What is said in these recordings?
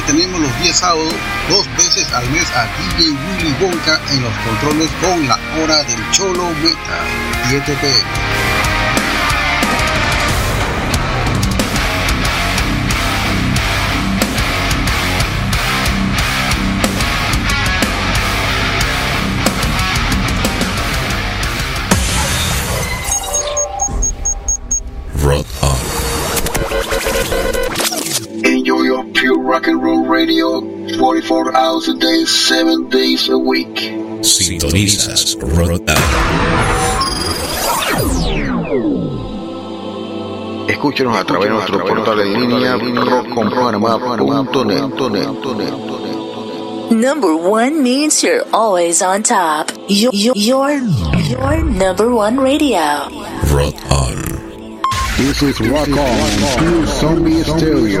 Tenemos los días sábados, dos veces al mes a DJ Willy Wonka en los controles con la hora del Cholo Meta, 7 pm. Rock and roll radio 44 hours a day, 7 days a week. Sintonizas Rota. Escúchenos a través de nuestro portal en línea rockconpanamá.net. Number one means you're always on top. You're, you're, you're number one radio. Rock on. This is Rock On, Pure Zombie Stereo.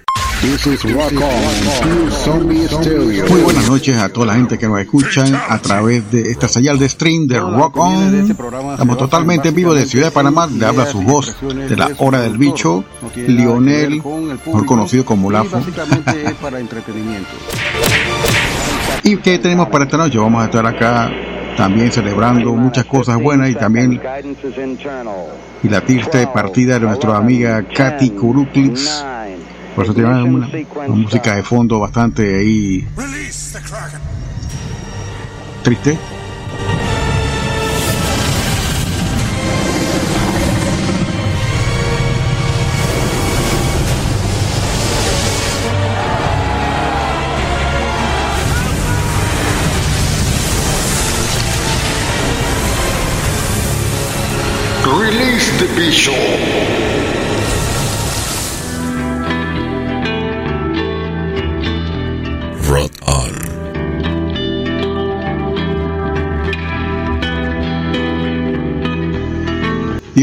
Muy buenas noches a toda la gente que nos escucha a través de esta señal de stream de Rock On. Estamos totalmente en vivo de Ciudad de Panamá. Le habla su voz de la hora del bicho, Lionel, mejor conocido como Lafo. ¿Y qué tenemos para esta noche? Vamos a estar acá también celebrando muchas cosas buenas y también y la triste partida de nuestra amiga Katy Kuruklis por eso tiene una, música de fondo bastante ahí triste. Release the Bishop.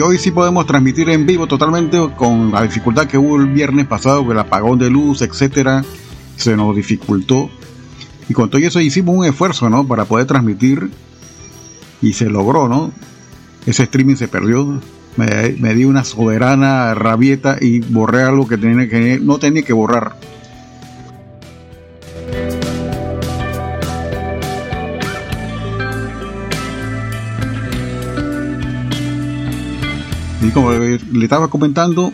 Hoy sí podemos transmitir en vivo totalmente con la dificultad que hubo el viernes pasado, con el apagón de luz, etcétera, se nos dificultó. Y con todo eso hicimos un esfuerzo, ¿no? Para poder transmitir y se logró, ¿no? Ese streaming se perdió. Me, me di una soberana rabieta y borré algo que no tenía que borrar. Y como le estaba comentando,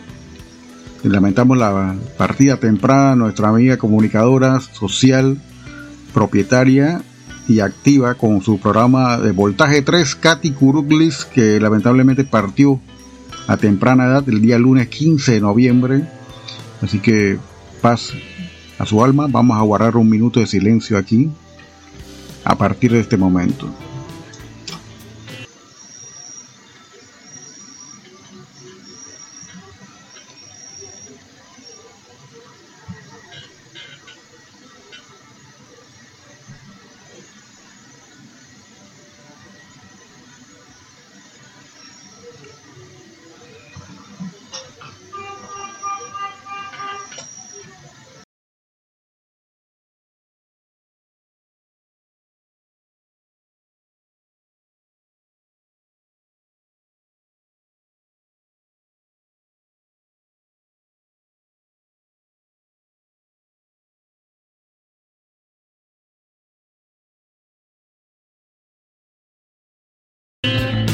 lamentamos la partida temprana nuestra amiga comunicadora social, propietaria y activa con su programa de Voltaje 3, Katy Kuruglis, que lamentablemente partió a temprana edad el día lunes 15 de noviembre. Así que paz a su alma. Vamos a guardar un minuto de silencio aquí a partir de este momento.